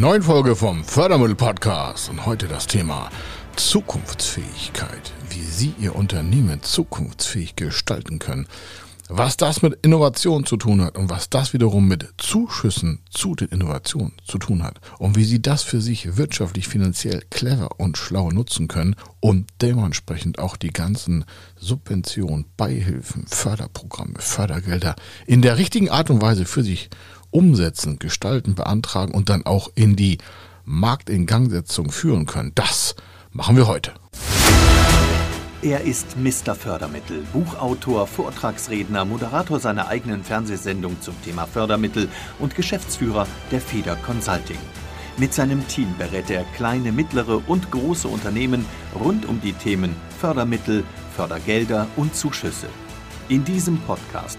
neuen Folge vom Fördermittel Podcast. Und heute das Thema Zukunftsfähigkeit, wie Sie Ihr Unternehmen zukunftsfähig gestalten können, was das mit Innovation zu tun hat und was das wiederum mit Zuschüssen zu den Innovationen zu tun hat. Und wie Sie das für sich wirtschaftlich, finanziell clever und schlau nutzen können. Und dementsprechend auch die ganzen Subventionen, Beihilfen, Förderprogramme, Fördergelder in der richtigen Art und Weise für sich umsetzen, gestalten, beantragen und dann auch in die Marktingangsetzung führen können. Das machen wir heute. Er ist Mr. Fördermittel, Buchautor, Vortragsredner, Moderator seiner eigenen Fernsehsendung zum Thema Fördermittel und Geschäftsführer der Feder Consulting. Mit seinem Team berät er kleine, mittlere und große Unternehmen rund um die Themen Fördermittel, Fördergelder und Zuschüsse. In diesem Podcast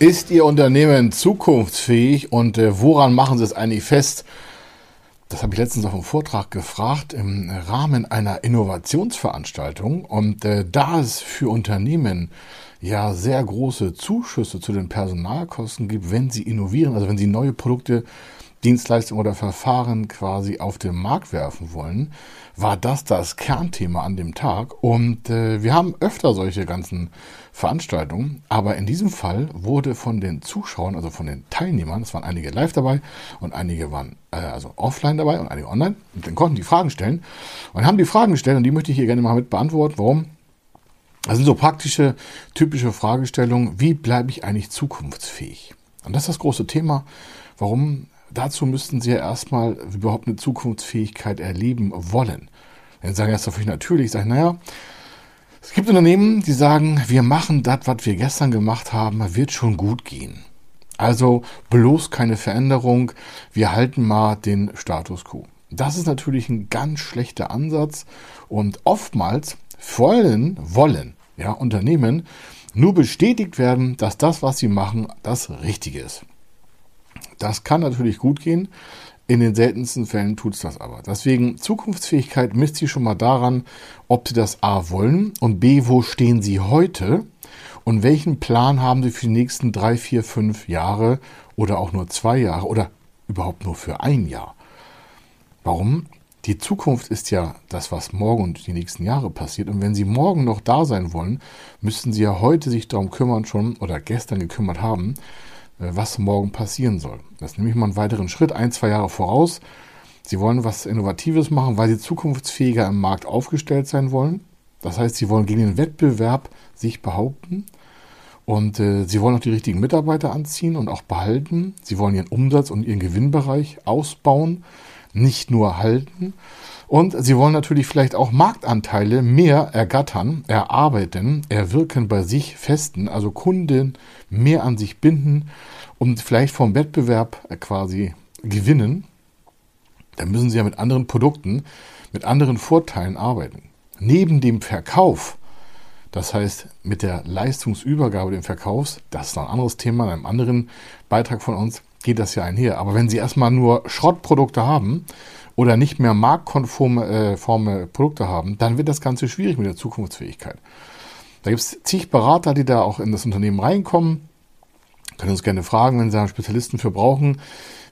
Ist Ihr Unternehmen zukunftsfähig und äh, woran machen Sie es eigentlich fest? Das habe ich letztens auf einem Vortrag gefragt im Rahmen einer Innovationsveranstaltung. Und äh, da es für Unternehmen ja sehr große Zuschüsse zu den Personalkosten gibt, wenn sie innovieren, also wenn sie neue Produkte Dienstleistungen oder Verfahren quasi auf den Markt werfen wollen, war das das Kernthema an dem Tag. Und äh, wir haben öfter solche ganzen Veranstaltungen, aber in diesem Fall wurde von den Zuschauern, also von den Teilnehmern, es waren einige live dabei und einige waren äh, also offline dabei und einige online, und dann konnten die Fragen stellen und haben die Fragen gestellt und die möchte ich hier gerne mal mit beantworten. Warum? Das sind so praktische, typische Fragestellungen. Wie bleibe ich eigentlich zukunftsfähig? Und das ist das große Thema. Warum dazu müssten sie ja erstmal überhaupt eine Zukunftsfähigkeit erleben wollen. Dann sagen jetzt völlig natürlich, sagen, naja, es gibt Unternehmen, die sagen, wir machen das, was wir gestern gemacht haben, wird schon gut gehen. Also bloß keine Veränderung, wir halten mal den Status quo. Das ist natürlich ein ganz schlechter Ansatz und oftmals wollen, wollen ja, Unternehmen nur bestätigt werden, dass das, was sie machen, das Richtige ist. Das kann natürlich gut gehen. In den seltensten Fällen tut es das aber. Deswegen Zukunftsfähigkeit misst sie schon mal daran, ob sie das A wollen und B, wo stehen sie heute und welchen Plan haben sie für die nächsten drei, vier, fünf Jahre oder auch nur zwei Jahre oder überhaupt nur für ein Jahr. Warum? Die Zukunft ist ja das, was morgen und die nächsten Jahre passiert. Und wenn Sie morgen noch da sein wollen, müssten Sie ja heute sich darum kümmern schon oder gestern gekümmert haben, was morgen passieren soll. Das nehme ich mal einen weiteren Schritt, ein, zwei Jahre voraus. Sie wollen was Innovatives machen, weil sie zukunftsfähiger im Markt aufgestellt sein wollen. Das heißt, sie wollen gegen den Wettbewerb sich behaupten. Und äh, sie wollen auch die richtigen Mitarbeiter anziehen und auch behalten. Sie wollen ihren Umsatz und ihren Gewinnbereich ausbauen, nicht nur halten. Und sie wollen natürlich vielleicht auch Marktanteile mehr ergattern, erarbeiten, erwirken bei sich festen, also Kunden mehr an sich binden und vielleicht vom Wettbewerb quasi gewinnen. Dann müssen sie ja mit anderen Produkten, mit anderen Vorteilen arbeiten. Neben dem Verkauf, das heißt mit der Leistungsübergabe dem Verkaufs, das ist noch ein anderes Thema in einem anderen Beitrag von uns, geht das ja einher. Aber wenn Sie erstmal nur Schrottprodukte haben oder nicht mehr marktkonforme äh, Produkte haben, dann wird das Ganze schwierig mit der Zukunftsfähigkeit. Da gibt es zig Berater, die da auch in das Unternehmen reinkommen. Können uns gerne fragen, wenn Sie da Spezialisten für brauchen.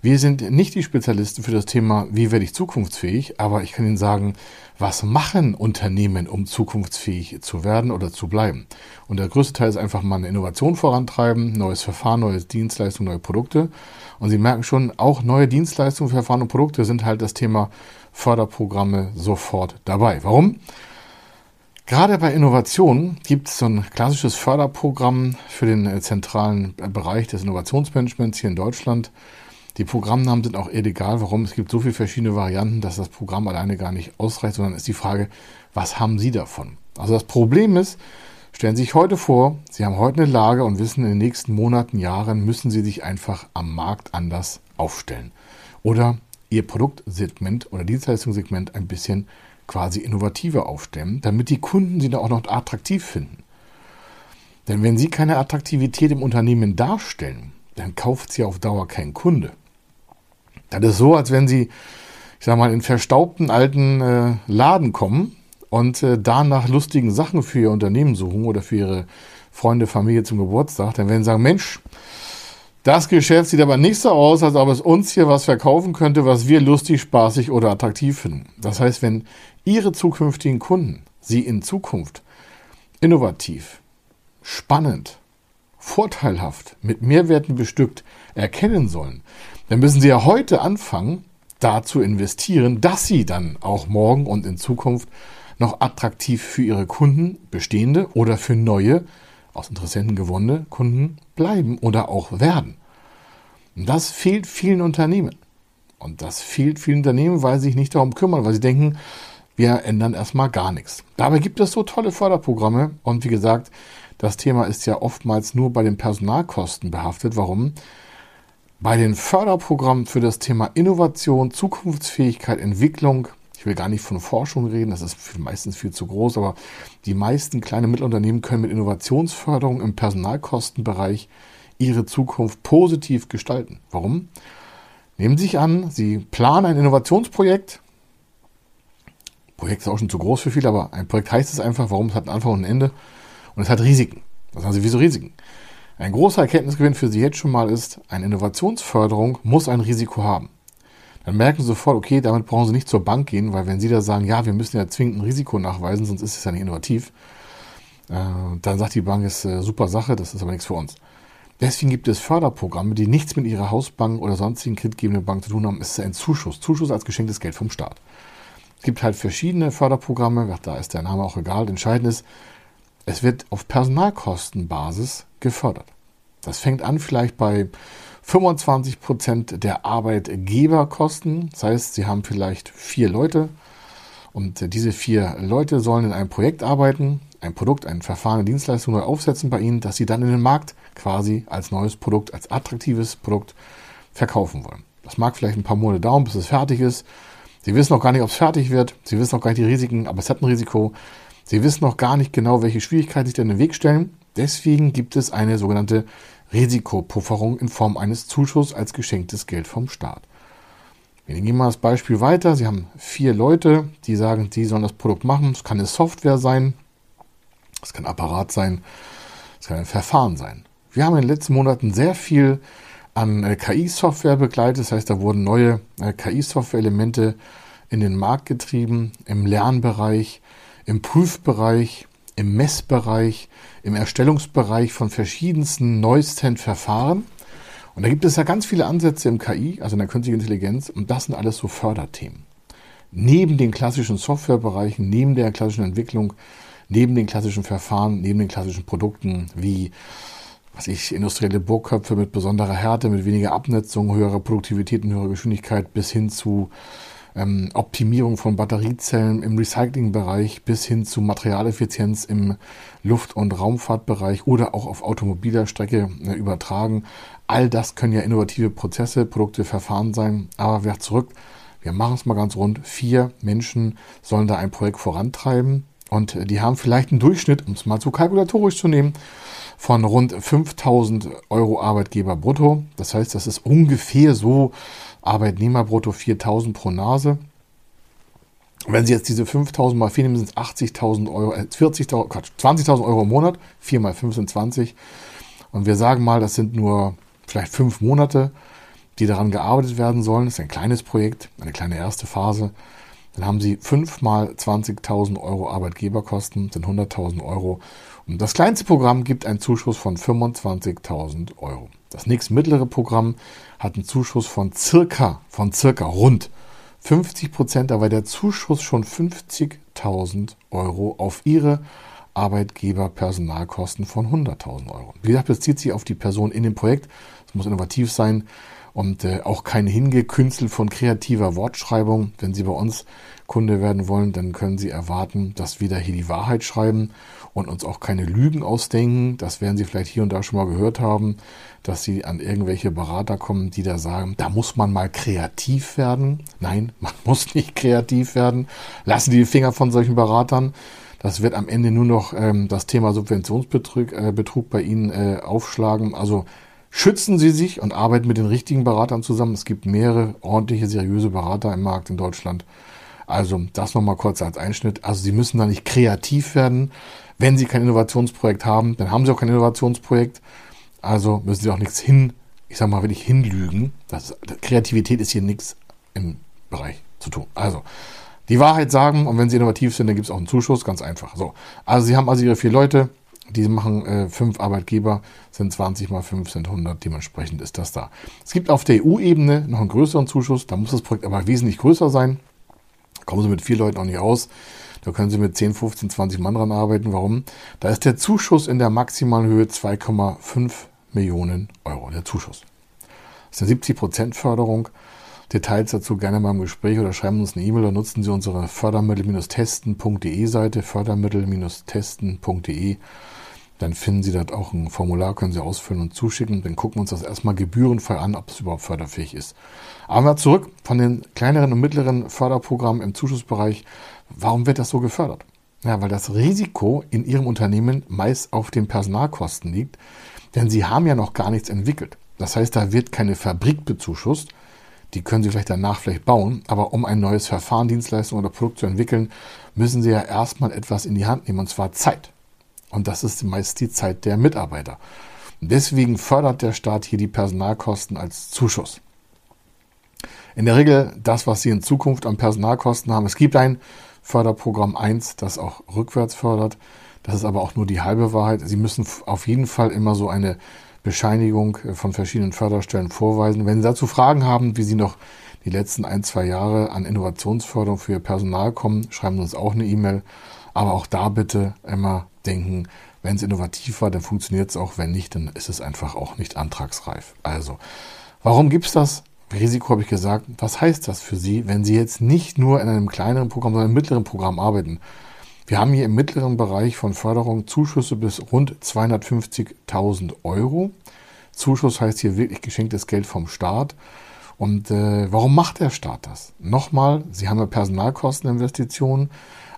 Wir sind nicht die Spezialisten für das Thema, wie werde ich zukunftsfähig, aber ich kann Ihnen sagen, was machen Unternehmen, um zukunftsfähig zu werden oder zu bleiben. Und der größte Teil ist einfach mal eine Innovation vorantreiben, neues Verfahren, neue Dienstleistungen, neue Produkte. Und Sie merken schon, auch neue Dienstleistungen, Verfahren und Produkte sind halt das Thema Förderprogramme sofort dabei. Warum? Gerade bei Innovationen gibt es so ein klassisches Förderprogramm für den äh, zentralen Bereich des Innovationsmanagements hier in Deutschland. Die Programmnamen sind auch egal. Warum? Es gibt so viele verschiedene Varianten, dass das Programm alleine gar nicht ausreicht, sondern ist die Frage, was haben Sie davon? Also das Problem ist, Stellen Sie sich heute vor, Sie haben heute eine Lage und wissen, in den nächsten Monaten, Jahren müssen Sie sich einfach am Markt anders aufstellen. Oder ihr Produktsegment oder Dienstleistungssegment ein bisschen quasi innovativer aufstellen, damit die Kunden sie da auch noch attraktiv finden. Denn wenn sie keine Attraktivität im Unternehmen darstellen, dann kauft sie auf Dauer kein Kunde. Das ist so, als wenn sie, ich sag mal, in verstaubten alten äh, Laden kommen und äh, da nach lustigen Sachen für ihr Unternehmen suchen oder für ihre Freunde, Familie zum Geburtstag, dann werden sie sagen, Mensch, das Geschäft sieht aber nicht so aus, als ob es uns hier was verkaufen könnte, was wir lustig, spaßig oder attraktiv finden. Das heißt, wenn Ihre zukünftigen Kunden Sie in Zukunft innovativ, spannend, vorteilhaft, mit Mehrwerten bestückt erkennen sollen, dann müssen Sie ja heute anfangen, da zu investieren, dass Sie dann auch morgen und in Zukunft noch attraktiv für Ihre Kunden, bestehende oder für neue, aus Interessenten gewonnene Kunden bleiben oder auch werden. Und das fehlt vielen Unternehmen. Und das fehlt vielen Unternehmen, weil sie sich nicht darum kümmern, weil sie denken, wir ändern erstmal gar nichts. Dabei gibt es so tolle Förderprogramme und wie gesagt, das Thema ist ja oftmals nur bei den Personalkosten behaftet. Warum? Bei den Förderprogrammen für das Thema Innovation, Zukunftsfähigkeit, Entwicklung, ich will gar nicht von Forschung reden, das ist meistens viel zu groß, aber die meisten kleinen Mittelunternehmen können mit Innovationsförderung im Personalkostenbereich ihre Zukunft positiv gestalten. Warum? Nehmen Sie sich an, Sie planen ein Innovationsprojekt, Projekt ist auch schon zu groß für viele, aber ein Projekt heißt es einfach, warum es hat einen Anfang und ein Ende. Und es hat Risiken. Was haben Sie, wieso Risiken? Ein großer Erkenntnisgewinn für Sie jetzt schon mal ist, eine Innovationsförderung muss ein Risiko haben. Dann merken Sie sofort, okay, damit brauchen Sie nicht zur Bank gehen, weil wenn Sie da sagen, ja, wir müssen ja zwingend ein Risiko nachweisen, sonst ist es ja nicht innovativ, äh, dann sagt die Bank, ist äh, super Sache, das ist aber nichts für uns. Deswegen gibt es Förderprogramme, die nichts mit Ihrer Hausbank oder sonstigen kreditgebenden Bank zu tun haben. Es ist ein Zuschuss. Zuschuss als geschenktes Geld vom Staat. Es gibt halt verschiedene Förderprogramme, da ist der Name auch egal. Entscheidend ist, es wird auf Personalkostenbasis gefördert. Das fängt an vielleicht bei 25 Prozent der Arbeitgeberkosten. Das heißt, Sie haben vielleicht vier Leute und diese vier Leute sollen in einem Projekt arbeiten, ein Produkt, ein Verfahren, eine Dienstleistung neu aufsetzen bei Ihnen, dass Sie dann in den Markt quasi als neues Produkt, als attraktives Produkt verkaufen wollen. Das mag vielleicht ein paar Monate dauern, bis es fertig ist. Sie wissen noch gar nicht, ob es fertig wird. Sie wissen noch gar nicht die Risiken, aber es hat ein Risiko. Sie wissen noch gar nicht genau, welche Schwierigkeiten sich denn den Weg stellen. Deswegen gibt es eine sogenannte Risikopufferung in Form eines Zuschusses als geschenktes Geld vom Staat. Wir gehen mal das Beispiel weiter. Sie haben vier Leute, die sagen, sie sollen das Produkt machen. Es kann eine Software sein, es kann ein Apparat sein, es kann ein Verfahren sein. Wir haben in den letzten Monaten sehr viel an äh, KI-Software begleitet. Das heißt, da wurden neue äh, KI-Software-Elemente in den Markt getrieben, im Lernbereich, im Prüfbereich, im Messbereich, im Erstellungsbereich von verschiedensten neuesten Verfahren. Und da gibt es ja ganz viele Ansätze im KI, also in der künstlichen Intelligenz, und das sind alles so Förderthemen. Neben den klassischen Softwarebereichen, neben der klassischen Entwicklung, neben den klassischen Verfahren, neben den klassischen Produkten wie was ich, industrielle Bohrköpfe mit besonderer Härte, mit weniger Abnetzung, höherer Produktivität und höherer Geschwindigkeit bis hin zu ähm, Optimierung von Batteriezellen im Recyclingbereich bis hin zu Materialeffizienz im Luft- und Raumfahrtbereich oder auch auf automobiler Strecke äh, übertragen. All das können ja innovative Prozesse, Produkte, Verfahren sein. Aber wer zurück, wir machen es mal ganz rund. Vier Menschen sollen da ein Projekt vorantreiben und äh, die haben vielleicht einen Durchschnitt, um es mal zu kalkulatorisch zu nehmen, von rund 5000 Euro Arbeitgeber brutto. Das heißt, das ist ungefähr so Arbeitnehmer brutto 4000 pro Nase. Wenn Sie jetzt diese 5000 mal 4 nehmen, sind es 80.000 Euro, äh 40.000, Quatsch, 20.000 Euro im Monat. 4 mal 5 sind 20. Und wir sagen mal, das sind nur vielleicht fünf Monate, die daran gearbeitet werden sollen. Das ist ein kleines Projekt, eine kleine erste Phase. Dann haben Sie 5 mal 20.000 Euro Arbeitgeberkosten, sind 100.000 Euro. Und das kleinste Programm gibt einen Zuschuss von 25.000 Euro. Das nächste mittlere Programm hat einen Zuschuss von circa, von circa rund 50 Prozent, aber der Zuschuss schon 50.000 Euro auf Ihre Arbeitgeberpersonalkosten von 100.000 Euro. Wie gesagt, bezieht sich auf die Person in dem Projekt. Es muss innovativ sein und äh, auch kein Hingekünzel von kreativer Wortschreibung. Wenn Sie bei uns Kunde werden wollen, dann können Sie erwarten, dass wir da hier die Wahrheit schreiben und uns auch keine Lügen ausdenken. Das werden Sie vielleicht hier und da schon mal gehört haben, dass Sie an irgendwelche Berater kommen, die da sagen, da muss man mal kreativ werden. Nein, man muss nicht kreativ werden. Lassen Sie die Finger von solchen Beratern. Das wird am Ende nur noch ähm, das Thema Subventionsbetrug äh, Betrug bei Ihnen äh, aufschlagen. Also schützen Sie sich und arbeiten mit den richtigen Beratern zusammen. Es gibt mehrere ordentliche, seriöse Berater im Markt in Deutschland. Also das nochmal kurz als Einschnitt. Also Sie müssen da nicht kreativ werden. Wenn Sie kein Innovationsprojekt haben, dann haben Sie auch kein Innovationsprojekt. Also müssen Sie auch nichts hin, ich sag mal, wenn ich hinlügen. Das, Kreativität ist hier nichts im Bereich zu tun. Also die Wahrheit sagen und wenn Sie innovativ sind, dann gibt es auch einen Zuschuss, ganz einfach. So, also Sie haben also Ihre vier Leute, die machen äh, fünf Arbeitgeber, sind 20 mal 5 sind 100, dementsprechend ist das da. Es gibt auf der EU-Ebene noch einen größeren Zuschuss, da muss das Projekt aber wesentlich größer sein. Kommen Sie mit vier Leuten auch nicht aus. Da können Sie mit 10, 15, 20 Mann dran arbeiten. Warum? Da ist der Zuschuss in der maximalen Höhe 2,5 Millionen Euro. Der Zuschuss. Das ist eine 70% Förderung. Details dazu gerne mal im Gespräch oder schreiben uns eine E-Mail oder nutzen Sie unsere fördermittel-testen.de Seite, fördermittel-testen.de. Dann finden Sie dort auch ein Formular, können Sie ausfüllen und zuschicken. Dann gucken wir uns das erstmal gebührenfrei an, ob es überhaupt förderfähig ist. Aber zurück von den kleineren und mittleren Förderprogrammen im Zuschussbereich Warum wird das so gefördert? Ja, weil das Risiko in Ihrem Unternehmen meist auf den Personalkosten liegt, denn Sie haben ja noch gar nichts entwickelt. Das heißt, da wird keine Fabrik bezuschusst, die können Sie vielleicht danach vielleicht bauen, aber um ein neues Verfahren, Dienstleistung oder Produkt zu entwickeln, müssen Sie ja erstmal etwas in die Hand nehmen, und zwar Zeit. Und das ist meist die Zeit der Mitarbeiter. Deswegen fördert der Staat hier die Personalkosten als Zuschuss. In der Regel das, was Sie in Zukunft an Personalkosten haben. Es gibt ein Förderprogramm 1, das auch rückwärts fördert. Das ist aber auch nur die halbe Wahrheit. Sie müssen auf jeden Fall immer so eine Bescheinigung äh, von verschiedenen Förderstellen vorweisen. Wenn Sie dazu Fragen haben, wie Sie noch die letzten ein, zwei Jahre an Innovationsförderung für Ihr Personal kommen, schreiben Sie uns auch eine E-Mail. Aber auch da bitte immer denken, wenn es innovativ war, dann funktioniert es auch. Wenn nicht, dann ist es einfach auch nicht antragsreif. Also, warum gibt es das? Risiko habe ich gesagt, was heißt das für Sie, wenn Sie jetzt nicht nur in einem kleineren Programm, sondern im mittleren Programm arbeiten? Wir haben hier im mittleren Bereich von Förderung Zuschüsse bis rund 250.000 Euro. Zuschuss heißt hier wirklich geschenktes Geld vom Staat. Und äh, warum macht der Staat das? Nochmal, Sie haben ja Personalkosteninvestitionen,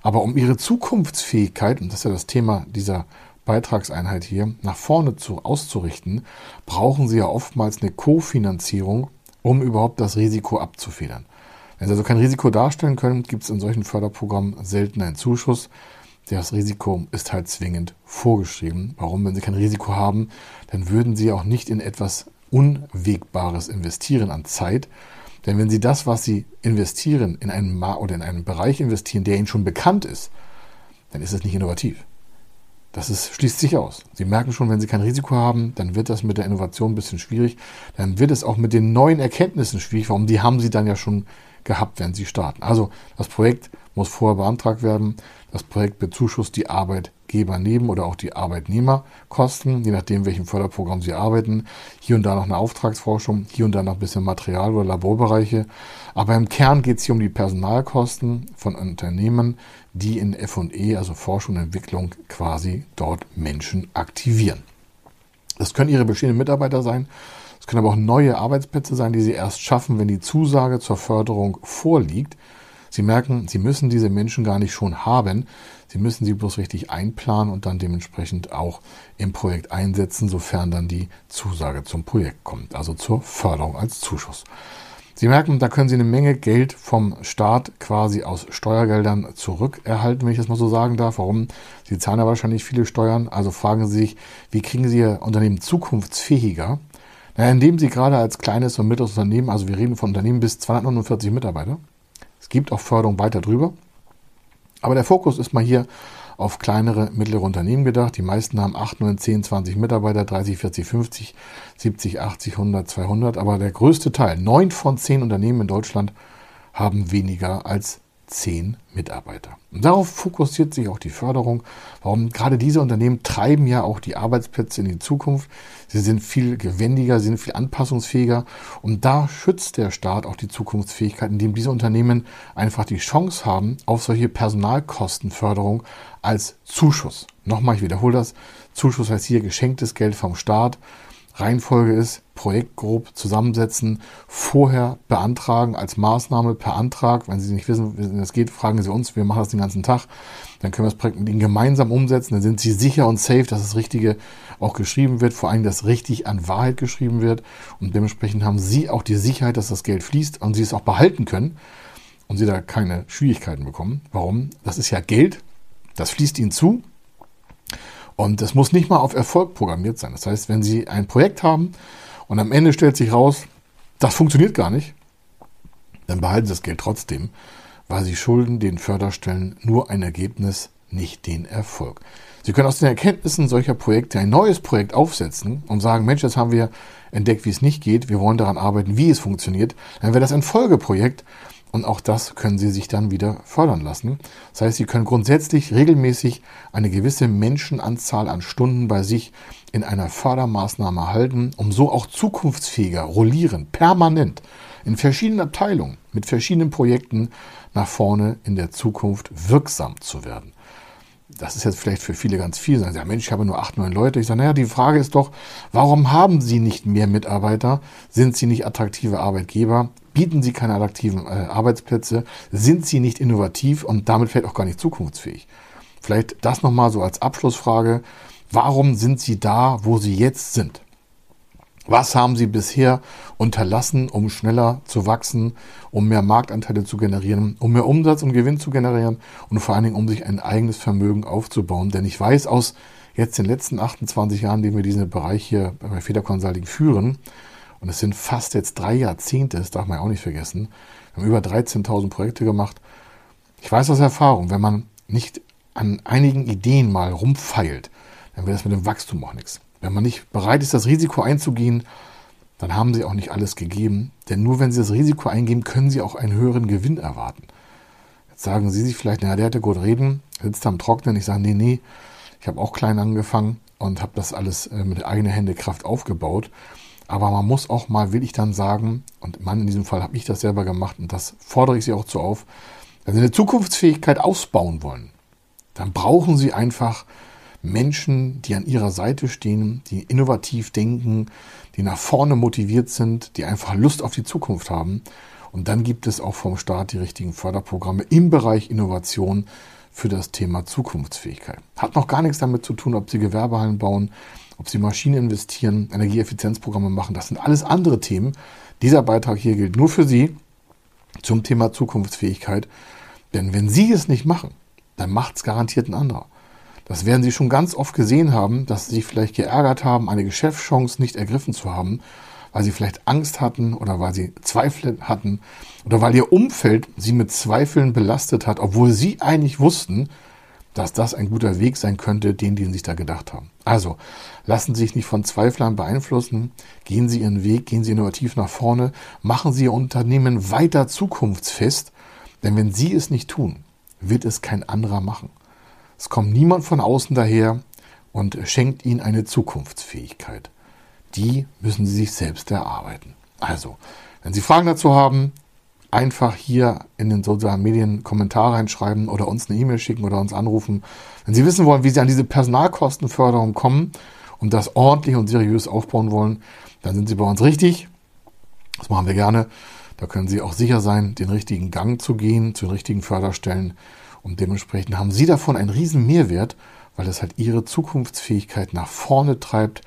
aber um Ihre Zukunftsfähigkeit, und das ist ja das Thema dieser Beitragseinheit hier, nach vorne zu, auszurichten, brauchen Sie ja oftmals eine Kofinanzierung um überhaupt das Risiko abzufedern. Wenn Sie also kein Risiko darstellen können, gibt es in solchen Förderprogrammen selten einen Zuschuss. Das Risiko ist halt zwingend vorgeschrieben. Warum? Wenn Sie kein Risiko haben, dann würden Sie auch nicht in etwas Unwegbares investieren an Zeit. Denn wenn Sie das, was Sie investieren, in einen, oder in einen Bereich investieren, der Ihnen schon bekannt ist, dann ist es nicht innovativ. Das ist, schließt sich aus. Sie merken schon, wenn Sie kein Risiko haben, dann wird das mit der Innovation ein bisschen schwierig. Dann wird es auch mit den neuen Erkenntnissen schwierig. Warum? Die haben Sie dann ja schon gehabt, wenn Sie starten. Also das Projekt muss vorher beantragt werden. Das Projekt bezuschusst die Arbeitgeber neben oder auch die Arbeitnehmerkosten, je nachdem, welchem Förderprogramm Sie arbeiten. Hier und da noch eine Auftragsforschung, hier und da noch ein bisschen Material- oder Laborbereiche. Aber im Kern geht es hier um die Personalkosten von Unternehmen, die in FE, also Forschung und Entwicklung, quasi dort Menschen aktivieren. Das können Ihre bestehenden Mitarbeiter sein. Können aber auch neue Arbeitsplätze sein, die Sie erst schaffen, wenn die Zusage zur Förderung vorliegt. Sie merken, Sie müssen diese Menschen gar nicht schon haben. Sie müssen sie bloß richtig einplanen und dann dementsprechend auch im Projekt einsetzen, sofern dann die Zusage zum Projekt kommt, also zur Förderung als Zuschuss. Sie merken, da können Sie eine Menge Geld vom Staat quasi aus Steuergeldern zurückerhalten, wenn ich das mal so sagen darf. Warum? Sie zahlen ja wahrscheinlich viele Steuern. Also fragen Sie sich, wie kriegen Sie Ihr Unternehmen zukunftsfähiger? Naja, indem Sie gerade als kleines und mittleres Unternehmen, also wir reden von Unternehmen bis 249 Mitarbeiter, es gibt auch Förderung weiter drüber, aber der Fokus ist mal hier auf kleinere, mittlere Unternehmen gedacht. Die meisten haben 8, 9, 10, 20 Mitarbeiter, 30, 40, 50, 70, 80, 100, 200. Aber der größte Teil, 9 von 10 Unternehmen in Deutschland, haben weniger als zehn Mitarbeiter. Und darauf fokussiert sich auch die Förderung. Warum? Gerade diese Unternehmen treiben ja auch die Arbeitsplätze in die Zukunft. Sie sind viel gewendiger, sie sind viel anpassungsfähiger. Und da schützt der Staat auch die Zukunftsfähigkeit, indem diese Unternehmen einfach die Chance haben auf solche Personalkostenförderung als Zuschuss. Nochmal, ich wiederhole das. Zuschuss heißt hier geschenktes Geld vom Staat Reihenfolge ist, Projekt grob zusammensetzen, vorher beantragen als Maßnahme per Antrag. Wenn Sie nicht wissen, wie das geht, fragen Sie uns, wir machen das den ganzen Tag. Dann können wir das Projekt mit Ihnen gemeinsam umsetzen. Dann sind Sie sicher und safe, dass das Richtige auch geschrieben wird, vor allem, dass richtig an Wahrheit geschrieben wird. Und dementsprechend haben Sie auch die Sicherheit, dass das Geld fließt und Sie es auch behalten können und Sie da keine Schwierigkeiten bekommen. Warum? Das ist ja Geld, das fließt Ihnen zu und das muss nicht mal auf Erfolg programmiert sein. Das heißt, wenn Sie ein Projekt haben und am Ende stellt sich raus, das funktioniert gar nicht, dann behalten Sie das Geld trotzdem, weil Sie schulden den Förderstellen nur ein Ergebnis, nicht den Erfolg. Sie können aus den Erkenntnissen solcher Projekte ein neues Projekt aufsetzen und sagen, Mensch, jetzt haben wir entdeckt, wie es nicht geht, wir wollen daran arbeiten, wie es funktioniert. Dann wäre das ein Folgeprojekt und auch das können Sie sich dann wieder fördern lassen. Das heißt, Sie können grundsätzlich regelmäßig eine gewisse Menschenanzahl an Stunden bei sich in einer Fördermaßnahme halten, um so auch zukunftsfähiger, rollierend, permanent in verschiedenen Abteilungen mit verschiedenen Projekten nach vorne in der Zukunft wirksam zu werden. Das ist jetzt vielleicht für viele ganz viel. Sagen Sie, ja Mensch, ich habe nur acht, neun Leute. Ich sage, naja, die Frage ist doch, warum haben Sie nicht mehr Mitarbeiter? Sind Sie nicht attraktive Arbeitgeber? Bieten sie keine attraktiven äh, Arbeitsplätze, sind sie nicht innovativ und damit vielleicht auch gar nicht zukunftsfähig. Vielleicht das nochmal so als Abschlussfrage. Warum sind sie da, wo sie jetzt sind? Was haben sie bisher unterlassen, um schneller zu wachsen, um mehr Marktanteile zu generieren, um mehr Umsatz und Gewinn zu generieren und vor allen Dingen, um sich ein eigenes Vermögen aufzubauen? Denn ich weiß aus jetzt den letzten 28 Jahren, die wir diesen Bereich hier bei Feder Consulting führen, und es sind fast jetzt drei Jahrzehnte, das darf man ja auch nicht vergessen. Wir haben über 13.000 Projekte gemacht. Ich weiß aus Erfahrung, wenn man nicht an einigen Ideen mal rumfeilt, dann wird das mit dem Wachstum auch nichts. Wenn man nicht bereit ist, das Risiko einzugehen, dann haben sie auch nicht alles gegeben. Denn nur wenn sie das Risiko eingeben, können sie auch einen höheren Gewinn erwarten. Jetzt sagen sie sich vielleicht, naja, der hätte gut reden, sitzt am Trocknen. Ich sage, nee, nee, ich habe auch klein angefangen und habe das alles äh, mit eigener Hände Kraft aufgebaut. Aber man muss auch mal, will ich dann sagen, und Mann, in diesem Fall habe ich das selber gemacht und das fordere ich Sie auch zu auf, wenn Sie eine Zukunftsfähigkeit ausbauen wollen, dann brauchen Sie einfach Menschen, die an Ihrer Seite stehen, die innovativ denken, die nach vorne motiviert sind, die einfach Lust auf die Zukunft haben. Und dann gibt es auch vom Staat die richtigen Förderprogramme im Bereich Innovation für das Thema Zukunftsfähigkeit. Hat noch gar nichts damit zu tun, ob Sie Gewerbehallen bauen, ob Sie Maschinen investieren, Energieeffizienzprogramme machen. Das sind alles andere Themen. Dieser Beitrag hier gilt nur für Sie zum Thema Zukunftsfähigkeit. Denn wenn Sie es nicht machen, dann macht es garantiert ein anderer. Das werden Sie schon ganz oft gesehen haben, dass Sie sich vielleicht geärgert haben, eine Geschäftschance nicht ergriffen zu haben, weil Sie vielleicht Angst hatten oder weil Sie Zweifel hatten oder weil Ihr Umfeld Sie mit Zweifeln belastet hat, obwohl Sie eigentlich wussten, dass das ein guter Weg sein könnte, den, den sich da gedacht haben. Also, lassen Sie sich nicht von Zweiflern beeinflussen, gehen Sie Ihren Weg, gehen Sie innovativ nach vorne, machen Sie Ihr Unternehmen weiter zukunftsfest, denn wenn Sie es nicht tun, wird es kein anderer machen. Es kommt niemand von außen daher und schenkt Ihnen eine Zukunftsfähigkeit. Die müssen Sie sich selbst erarbeiten. Also, wenn Sie Fragen dazu haben, einfach hier in den sozialen Medien Kommentare reinschreiben oder uns eine E-Mail schicken oder uns anrufen. Wenn Sie wissen wollen, wie Sie an diese Personalkostenförderung kommen und das ordentlich und seriös aufbauen wollen, dann sind Sie bei uns richtig. Das machen wir gerne. Da können Sie auch sicher sein, den richtigen Gang zu gehen, zu den richtigen Förderstellen. Und dementsprechend haben Sie davon einen riesen Mehrwert, weil es halt Ihre Zukunftsfähigkeit nach vorne treibt.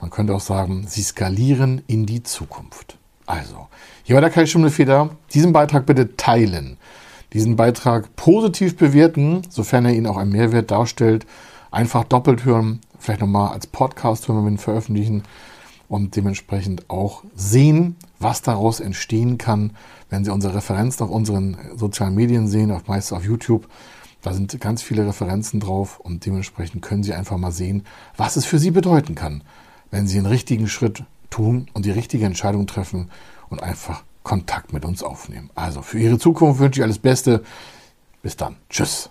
Man könnte auch sagen, Sie skalieren in die Zukunft. Also, hier war der Kai Schimmelfeder. Diesen Beitrag bitte teilen. Diesen Beitrag positiv bewerten, sofern er Ihnen auch einen Mehrwert darstellt. Einfach doppelt hören, vielleicht nochmal als Podcast hören, wenn wir ihn veröffentlichen und dementsprechend auch sehen, was daraus entstehen kann, wenn Sie unsere Referenzen auf unseren sozialen Medien sehen, auf meist auf YouTube. Da sind ganz viele Referenzen drauf und dementsprechend können Sie einfach mal sehen, was es für Sie bedeuten kann, wenn Sie einen richtigen Schritt tun und die richtige Entscheidung treffen und einfach Kontakt mit uns aufnehmen. Also für Ihre Zukunft wünsche ich alles Beste. Bis dann. Tschüss.